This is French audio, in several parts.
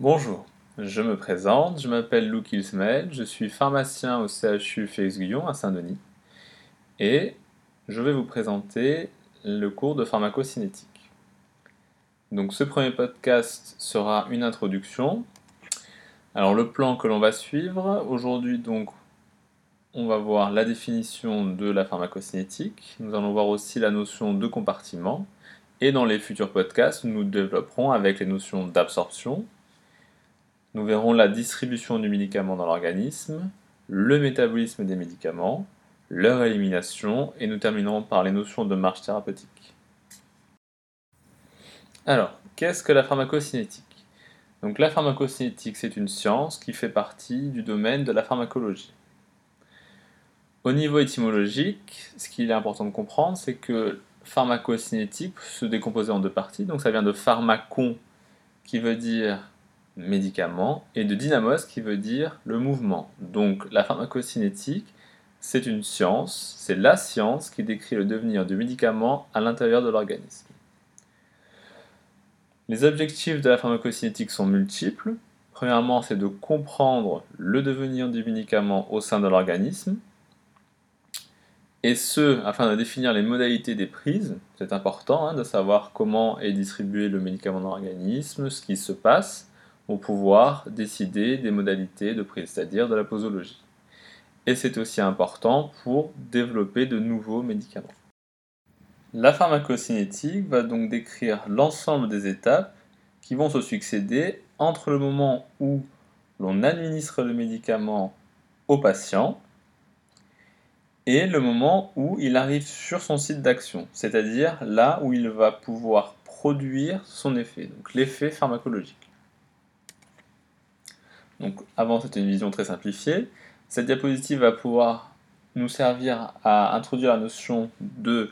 Bonjour, je me présente, je m'appelle Lou Kilsmel, je suis pharmacien au CHU Félix-Guyon à Saint-Denis et je vais vous présenter le cours de pharmacocinétique. Donc ce premier podcast sera une introduction. Alors le plan que l'on va suivre, aujourd'hui donc on va voir la définition de la pharmacocinétique, nous allons voir aussi la notion de compartiment et dans les futurs podcasts nous développerons avec les notions d'absorption, nous verrons la distribution du médicament dans l'organisme, le métabolisme des médicaments, leur élimination et nous terminerons par les notions de marche thérapeutique. Alors, qu'est-ce que la pharmacocinétique? Donc la pharmacocinétique, c'est une science qui fait partie du domaine de la pharmacologie. Au niveau étymologique, ce qu'il est important de comprendre, c'est que pharmacocinétique se décompose en deux parties. Donc ça vient de pharmacon, qui veut dire médicament, et de dynamos, qui veut dire le mouvement. Donc la pharmacocinétique, c'est une science, c'est la science qui décrit le devenir du médicament à l'intérieur de l'organisme. Les objectifs de la pharmacocinétique sont multiples. Premièrement, c'est de comprendre le devenir du médicament au sein de l'organisme, et ce, afin de définir les modalités des prises. C'est important hein, de savoir comment est distribué le médicament dans l'organisme, ce qui se passe, pouvoir décider des modalités de prise, c'est-à-dire de la posologie. Et c'est aussi important pour développer de nouveaux médicaments. La pharmacocinétique va donc décrire l'ensemble des étapes qui vont se succéder entre le moment où l'on administre le médicament au patient et le moment où il arrive sur son site d'action, c'est-à-dire là où il va pouvoir produire son effet, donc l'effet pharmacologique. Avant c'était une vision très simplifiée. Cette diapositive va pouvoir nous servir à introduire la notion de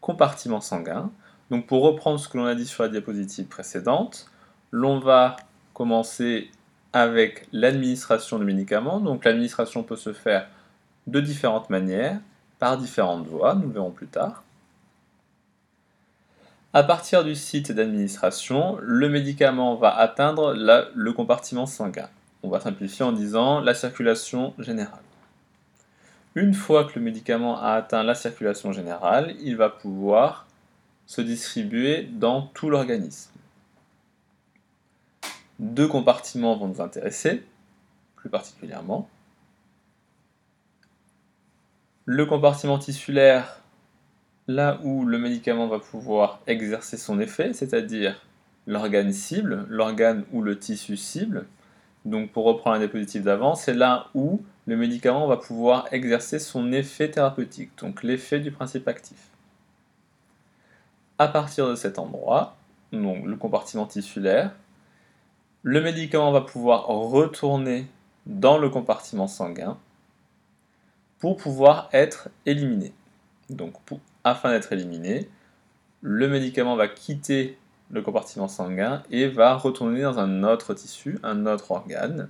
compartiment sanguin. Donc pour reprendre ce que l'on a dit sur la diapositive précédente, l'on va commencer avec l'administration du médicament. Donc l'administration peut se faire de différentes manières, par différentes voies, nous le verrons plus tard. À partir du site d'administration, le médicament va atteindre le compartiment sanguin. On va simplifier en disant la circulation générale. Une fois que le médicament a atteint la circulation générale, il va pouvoir se distribuer dans tout l'organisme. Deux compartiments vont nous intéresser, plus particulièrement. Le compartiment tissulaire, là où le médicament va pouvoir exercer son effet, c'est-à-dire l'organe cible, l'organe ou le tissu cible. Donc pour reprendre la diapositive d'avant, c'est là où le médicament va pouvoir exercer son effet thérapeutique, donc l'effet du principe actif. À partir de cet endroit, donc le compartiment tissulaire, le médicament va pouvoir retourner dans le compartiment sanguin pour pouvoir être éliminé. Donc, afin d'être éliminé, le médicament va quitter le compartiment sanguin et va retourner dans un autre tissu, un autre organe.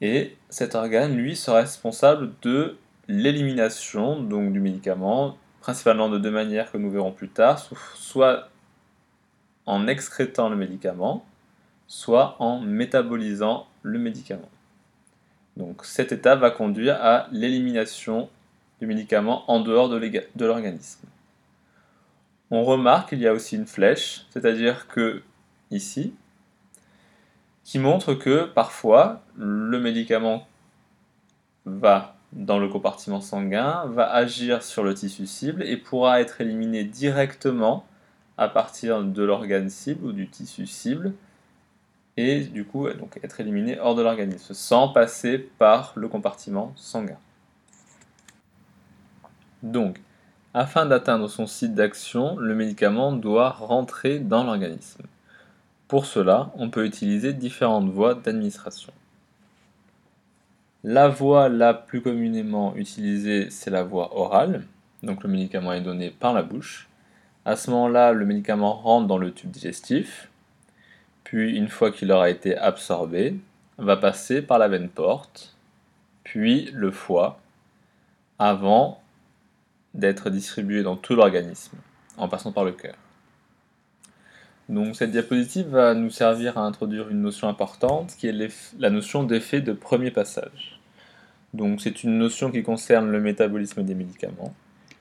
Et cet organe, lui, sera responsable de l'élimination donc du médicament, principalement de deux manières que nous verrons plus tard, soit en excrétant le médicament, soit en métabolisant le médicament. Donc cette étape va conduire à l'élimination du médicament en dehors de l'organisme. On remarque qu'il y a aussi une flèche, c'est-à-dire que ici, qui montre que parfois le médicament va dans le compartiment sanguin, va agir sur le tissu cible et pourra être éliminé directement à partir de l'organe cible ou du tissu cible et du coup donc être éliminé hors de l'organisme sans passer par le compartiment sanguin. Donc, afin d'atteindre son site d'action, le médicament doit rentrer dans l'organisme. Pour cela, on peut utiliser différentes voies d'administration. La voie la plus communément utilisée, c'est la voie orale. Donc le médicament est donné par la bouche. À ce moment-là, le médicament rentre dans le tube digestif, puis une fois qu'il aura été absorbé, va passer par la veine porte, puis le foie, avant d'être distribué dans tout l'organisme, en passant par le cœur. Donc cette diapositive va nous servir à introduire une notion importante qui est la notion d'effet de premier passage. Donc c'est une notion qui concerne le métabolisme des médicaments.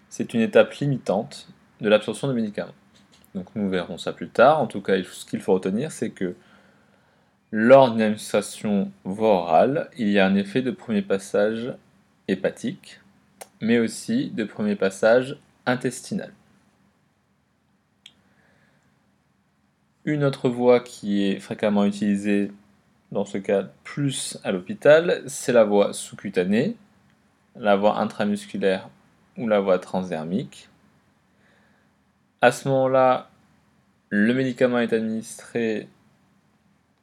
C'est une étape limitante de l'absorption des médicaments. Donc nous verrons ça plus tard. En tout cas, ce qu'il faut retenir, c'est que lors d'une administration orale, il y a un effet de premier passage hépatique, mais aussi de premier passage intestinal. Une autre voie qui est fréquemment utilisée dans ce cas plus à l'hôpital, c'est la voie sous-cutanée, la voie intramusculaire ou la voie transdermique. À ce moment-là, le médicament est administré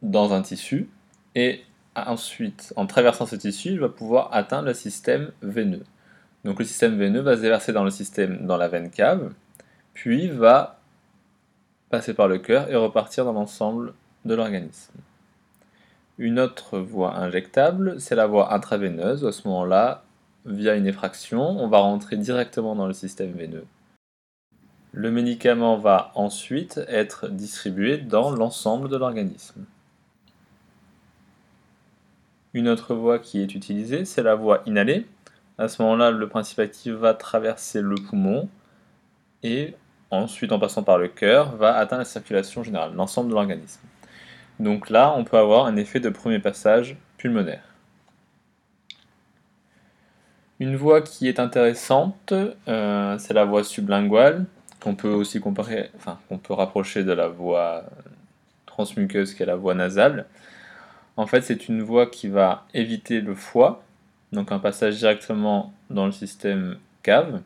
dans un tissu et ensuite, en traversant ce tissu, il va pouvoir atteindre le système veineux. Donc le système veineux va se déverser dans le système, dans la veine cave, puis va passer par le cœur et repartir dans l'ensemble de l'organisme. Une autre voie injectable, c'est la voie intraveineuse. À ce moment-là, via une effraction, on va rentrer directement dans le système veineux. Le médicament va ensuite être distribué dans l'ensemble de l'organisme. Une autre voie qui est utilisée, c'est la voie inhalée. À ce moment-là, le principe actif va traverser le poumon et ensuite, en passant par le cœur, va atteindre la circulation générale, l'ensemble de l'organisme. Donc là, on peut avoir un effet de premier passage pulmonaire. Une voie qui est intéressante, euh, c'est la voie sublinguale, qu'on peut aussi comparer, enfin, qu'on peut rapprocher de la voie transmuqueuse qui est la voie nasale. En fait, c'est une voie qui va éviter le foie, donc un passage directement dans le système cave,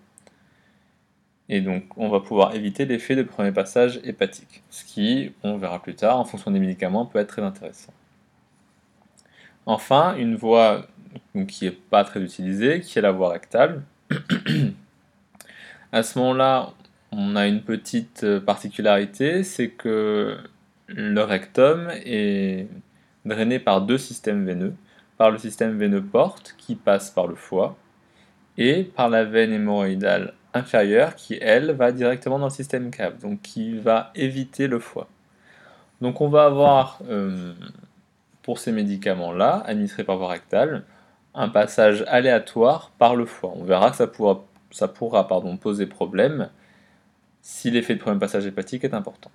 et donc, on va pouvoir éviter l'effet de premier passage hépatique, ce qui, on verra plus tard, en fonction des médicaments, peut être très intéressant. Enfin, une voie qui n'est pas très utilisée, qui est la voie rectale. à ce moment-là, on a une petite particularité, c'est que le rectum est drainé par deux systèmes veineux, par le système veineux porte qui passe par le foie et par la veine hémorroïdale inférieure qui, elle, va directement dans le système cave, donc qui va éviter le foie. Donc on va avoir, euh, pour ces médicaments-là, administrés par voie rectale, un passage aléatoire par le foie. On verra que ça pourra, poser problème si l'effet de premier passage hépatique est important.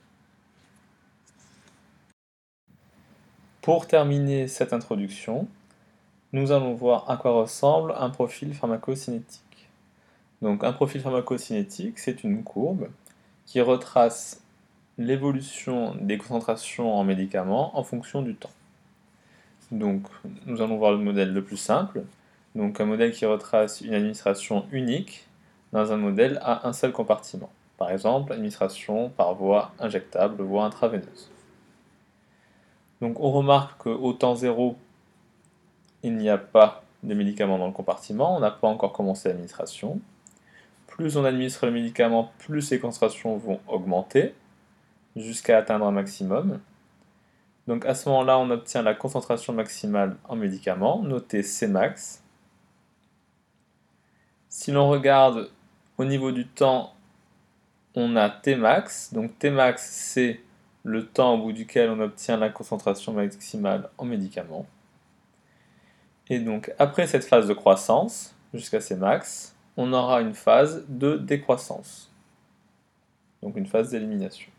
Pour terminer cette introduction, nous allons voir à quoi ressemble un profil pharmacocinétique. Donc un profil pharmacocinétique, c'est une courbe qui retrace l'évolution des concentrations en médicaments en fonction du temps. Donc nous allons voir le modèle le plus simple, donc un modèle qui retrace une administration unique dans un modèle à un seul compartiment. Par exemple, administration par voie injectable, voie intraveineuse. Donc on remarque qu'au temps zéro, il n'y a pas de médicaments dans le compartiment, on n'a pas encore commencé l'administration plus on administre le médicament, plus ses concentrations vont augmenter jusqu'à atteindre un maximum. Donc à ce moment-là, on obtient la concentration maximale en médicament, notée Cmax. Si l'on regarde au niveau du temps, on a Tmax. Donc Tmax, c'est le temps au bout duquel on obtient la concentration maximale en médicament. Et donc après cette phase de croissance, jusqu'à Cmax, on aura une phase de décroissance, donc une phase d'élimination.